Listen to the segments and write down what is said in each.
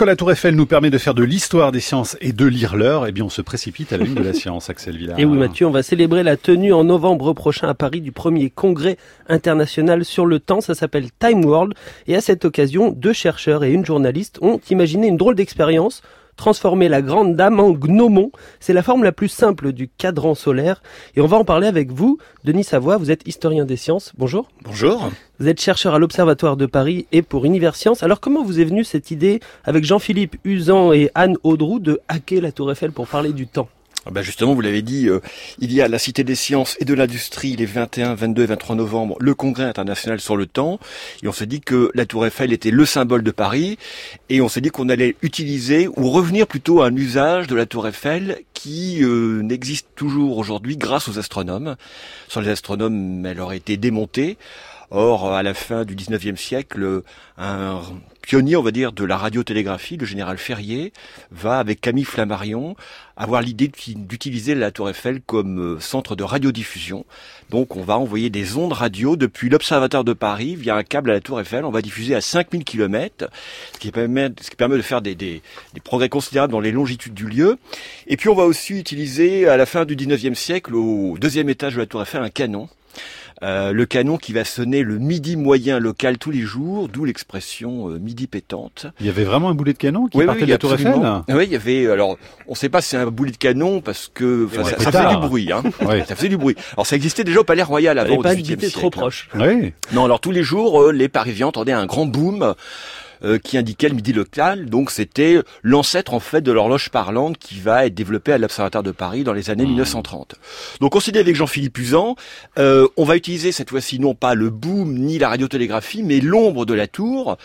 Puisque la Tour Eiffel nous permet de faire de l'histoire des sciences et de lire l'heure, eh bien on se précipite à la une de la science, Axel Villard. Et oui Mathieu, on va célébrer la tenue en novembre prochain à Paris du premier congrès international sur le temps, ça s'appelle Time World, et à cette occasion, deux chercheurs et une journaliste ont imaginé une drôle d'expérience transformer la grande dame en gnomon. C'est la forme la plus simple du cadran solaire. Et on va en parler avec vous, Denis Savoie. Vous êtes historien des sciences. Bonjour. Bonjour. Vous êtes chercheur à l'Observatoire de Paris et pour Univers Science. Alors comment vous est venue cette idée avec Jean-Philippe Usan et Anne Audroux de hacker la Tour Eiffel pour parler du temps? Ben justement, vous l'avez dit, euh, il y a la Cité des Sciences et de l'Industrie les 21, 22 et 23 novembre, le Congrès international sur le temps. Et on s'est dit que la Tour Eiffel était le symbole de Paris. Et on s'est dit qu'on allait utiliser ou revenir plutôt à un usage de la Tour Eiffel qui euh, n'existe toujours aujourd'hui grâce aux astronomes. Sans les astronomes, elle aurait été démontée. Or, à la fin du 19e siècle, un pionnier, on va dire, de la radiotélégraphie, le général Ferrier, va, avec Camille Flammarion, avoir l'idée d'utiliser la Tour Eiffel comme euh, centre de radiodiffusion. Donc, on va envoyer des ondes radio depuis l'Observatoire de Paris via un câble à la Tour Eiffel. On va diffuser à 5000 km, ce qui permet, de faire des, des, des progrès considérables dans les longitudes du lieu. Et puis, on va aussi utiliser, à la fin du 19e siècle, au deuxième étage de la Tour Eiffel, un canon euh, le canon qui va sonner le midi moyen local tous les jours, d'où l'expression euh, midi pétante. Il y avait vraiment un boulet de canon qui partait de la Tour Eiffel Oui, il y avait. Alors, on ne sait pas si c'est un boulet de canon parce que ça, faisait du bruit. Hein. Ça faisait du bruit. Alors, ça existait déjà au Palais Royal avant. au pas trop proche. Oui. Non, alors tous les jours, euh, les Parisiens entendaient un grand boom. Euh, qui indiquait le midi local. Donc c'était l'ancêtre en fait de l'horloge parlante qui va être développée à l'Observatoire de Paris dans les années 1930. Mmh. Donc on s'est dit avec Jean-Philippe Usan, euh, on va utiliser cette fois-ci non pas le boom ni la radiotélégraphie, mais l'ombre de la tour,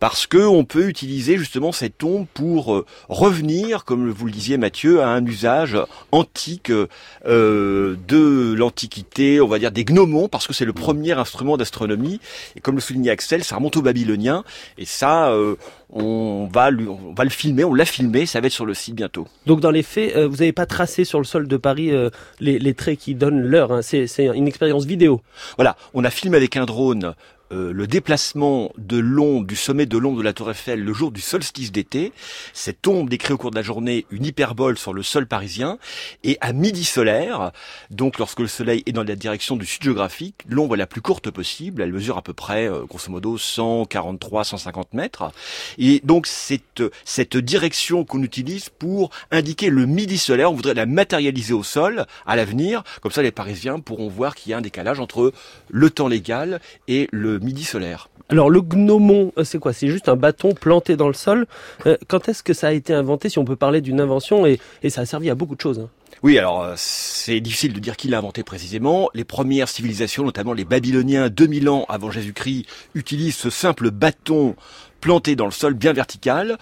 parce que on peut utiliser justement cette ombre pour euh, revenir, comme vous le disiez Mathieu, à un usage antique euh, de l'Antiquité, on va dire des gnomons, parce que c'est le premier instrument d'astronomie. Et comme le soulignait Axel, ça remonte aux Babyloniens, et ça euh, on va, on va le filmer, on l'a filmé, ça va être sur le site bientôt. Donc dans les faits, euh, vous n'avez pas tracé sur le sol de Paris euh, les, traits qui donnent l'heure, hein. c'est une expérience vidéo. Voilà, on a filmé avec un drone euh, le déplacement de l'ombre, du sommet de l'ombre de la Tour Eiffel le jour du solstice d'été. Cette ombre décrit au cours de la journée une hyperbole sur le sol parisien. Et à midi solaire, donc lorsque le soleil est dans la direction du sud géographique, l'ombre est la plus courte possible. Elle mesure à peu près, euh, grosso modo, 143, 150 mètres. Et donc cette, cette direction qu'on utilise pour indiquer le midi solaire, on voudrait la matérialiser au sol à l'avenir. Comme ça, les Parisiens pourront voir qu'il y a un décalage entre le temps légal et le midi solaire. Alors le gnomon, euh, c'est quoi? C'est juste un bâton planté dans le sol. Euh, quand est-ce que ça a été inventé Si on peut parler d'une invention, et, ça a servi à beaucoup de choses. Hein. Oui, alors euh, c'est difficile de dire qui l'a inventé précisément. Les premières civilisations, notamment les Babyloniens, 2000 ans avant Jésus-Christ, utilisent ce simple bâton planté dans le sol bien vertical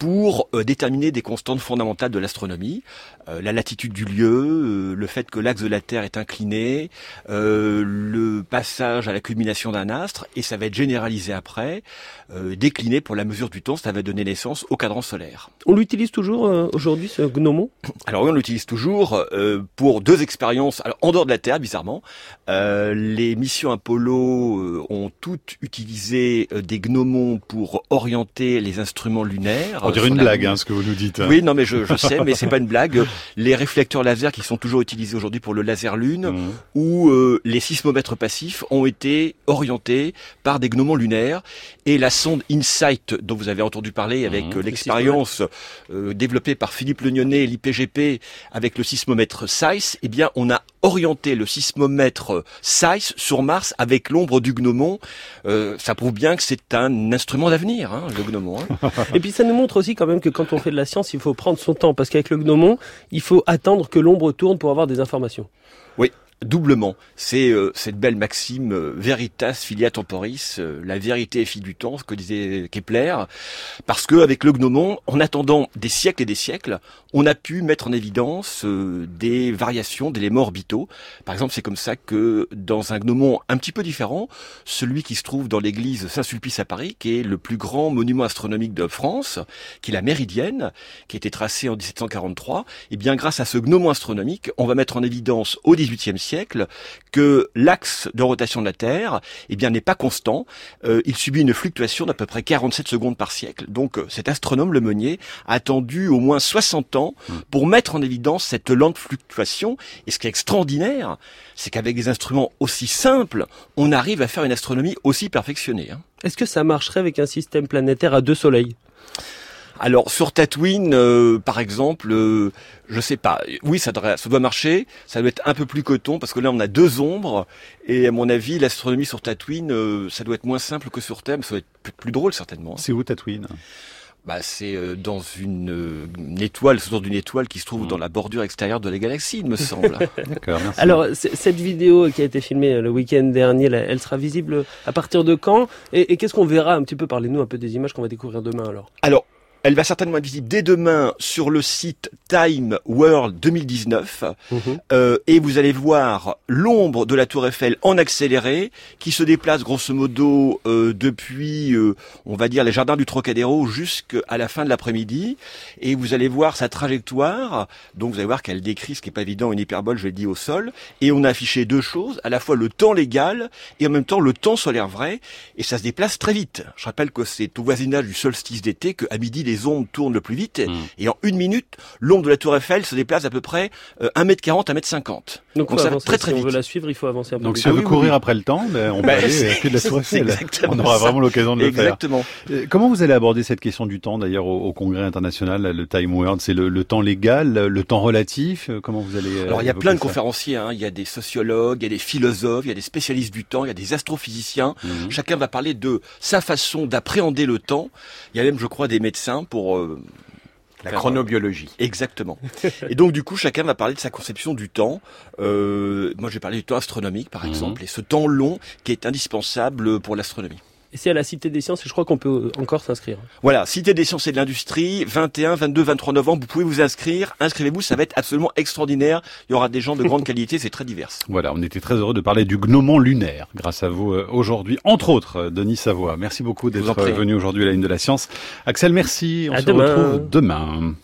pour euh, déterminer des constantes fondamentales de l'astronomie, euh, la latitude du lieu, euh, le fait que l'axe de la Terre est incliné, le passage à la culmination d'un astre, et ça va être généralisé après, décliné pour la mesure du temps, ça va donner naissance au cadran solaire. On l'utilise toujours aujourd'hui, ce gnomon Alors oui, on l'utilise toujours pour deux expériences, alors en dehors de la Terre, bizarrement. les missions Apollo ont toutes utilisé des gnomons pour orienter les instruments lunaires. On dirait une blague, hein, ce que vous nous dites. Oui, non, mais je, je sais, mais c'est pas une blague. Les réflecteurs laser qui sont toujours utilisés aujourd'hui pour le laser lune, mmh. ou euh, les sismomètres passifs ont été orientés par des gnomons lunaires. Et la sonde InSight, dont vous avez entendu parler avec mmh. euh, l'expérience euh, développée par Philippe Legnonnet et l'IPGP avec le sismomètre SAIS, eh bien, on a orienté le sismomètre SAIS sur Mars avec l'ombre du gnomon. ça prouve bien que c'est un instrument d'avenir, hein, le gnomon. Hein. et puis ça nous montre aussi quand même que quand on fait de la science, il faut prendre son temps, parce qu'avec le gnomon, il faut attendre que l'ombre tourne pour avoir des informations. Oui, doublement. C'est euh, cette belle maxime euh, veritas filia temporis, euh, la vérité est fille du temps, ce que disait Kepler, parce que avec le gnomon, en attendant des siècles et des siècles, on a pu mettre en évidence des variations d'éléments orbitaux. Par exemple, c'est comme ça que dans un gnomon un petit peu différent, celui qui se trouve dans l'église Saint-Sulpice à Paris, qui est le plus grand monument astronomique de France, qui est la Méridienne, qui a été tracée en 1743, et eh bien grâce à ce gnomon astronomique, on va mettre en évidence au XVIIIe siècle siècle que l'axe de rotation de la Terre, eh bien, n'est pas constant. Euh, il subit une fluctuation d'à peu près 47 secondes par siècle. Donc, euh, cet astronome Le Meunier a attendu au moins 60 ans Hmm. pour mettre en évidence cette lente fluctuation. Et ce qui est extraordinaire, c'est qu'avec des instruments aussi simples, on arrive à faire une astronomie aussi perfectionnée. hein. Est-ce que ça marcherait avec un système planétaire à deux soleils? Alors sur Tatooine, euh, par exemple, euh, je sais pas. Oui, ça doit, ça doit marcher. Ça doit être un peu plus coton parce que là, on a deux ombres. Et à mon avis, l'astronomie sur Tatooine, euh, ça doit être moins simple que sur Terre. mais Ça doit être plus, plus drôle certainement. C'est où Tatooine? Bah, c'est euh, dans une, euh, une étoile, c'est autour d'une étoile qui se trouve Mm. dans la bordure extérieure de la galaxie, il me semble. D'accord, merci. Alors, cette vidéo qui a été filmée euh, le week-end dernier, elle- elle sera visible à partir de quand? Et, et qu'est-ce qu'on verra un petit peu? Parlez-nous un peu des images qu'on va découvrir demain alors. Alors, elle va certainement être visible dès demain sur le site Time World 2019. Euh, et vous allez voir l'ombre de la tour Eiffel en accéléré qui se déplace grosso modo euh, depuis, euh, on va dire, les jardins du Trocadéro jusqu'à la fin de l'après-midi. Et vous allez voir sa trajectoire. Donc vous allez voir qu'elle décrit, ce qui n'est pas évident, une hyperbole, je l'ai dit, au sol. Et on a affiché deux choses, à la fois le temps légal et en même temps le temps solaire vrai. Et ça se déplace très vite. Je rappelle que c'est au voisinage du solstice d'été qu'à midi les ondes tournent le plus vite. Mm. Et en une minute, l'ombre de la tour Eiffel se déplace à peu près euh, 1m40, 1m50. Donc, Donc ça va avancer. très, très si on vite. veut la suivre, il faut avancer un peu. Donc plus. si on Ah veut oui, courir oui. après le temps, ben, on peut Ben, aller pied de la Tour Eiffel. On aura ça. vraiment l'occasion de le faire. Exactement. Euh, Comment vous allez aborder cette question du temps d'ailleurs au, au congrès international, le Time World C'est le, le temps légal, le temps relatif? Euh, Comment vous allez euh, Alors il y a plein de conférenciers, hein. il y a des sociologues, il y a des philosophes, il y a des spécialistes du temps, il y a des astrophysiciens. Mhm. Chacun va parler de sa façon d'appréhender le temps. Il y a même, je crois, des médecins pour euh, La chronobiologie. Exactement. Et donc du coup, chacun va parler de sa conception du temps. Euh, moi, je vais parler du temps astronomique, par Mhm. exemple, et ce temps long qui est indispensable pour l'astronomie. Et c'est à la Cité des Sciences et je crois qu'on peut encore s'inscrire. Voilà, Cité des sciences et de l'industrie, 21, 22, 23 novembre, vous pouvez vous inscrire. Inscrivez-vous, ça va être absolument extraordinaire. Il y aura des gens de grande qualité, c'est très divers. Voilà, on était très heureux de parler du gnomon lunaire grâce à vous euh, aujourd'hui, entre autres, euh, Denis Savoie. Merci beaucoup d'être euh, venu aujourd'hui à la ligne de la science. Axel, merci. On À se demain. retrouve demain.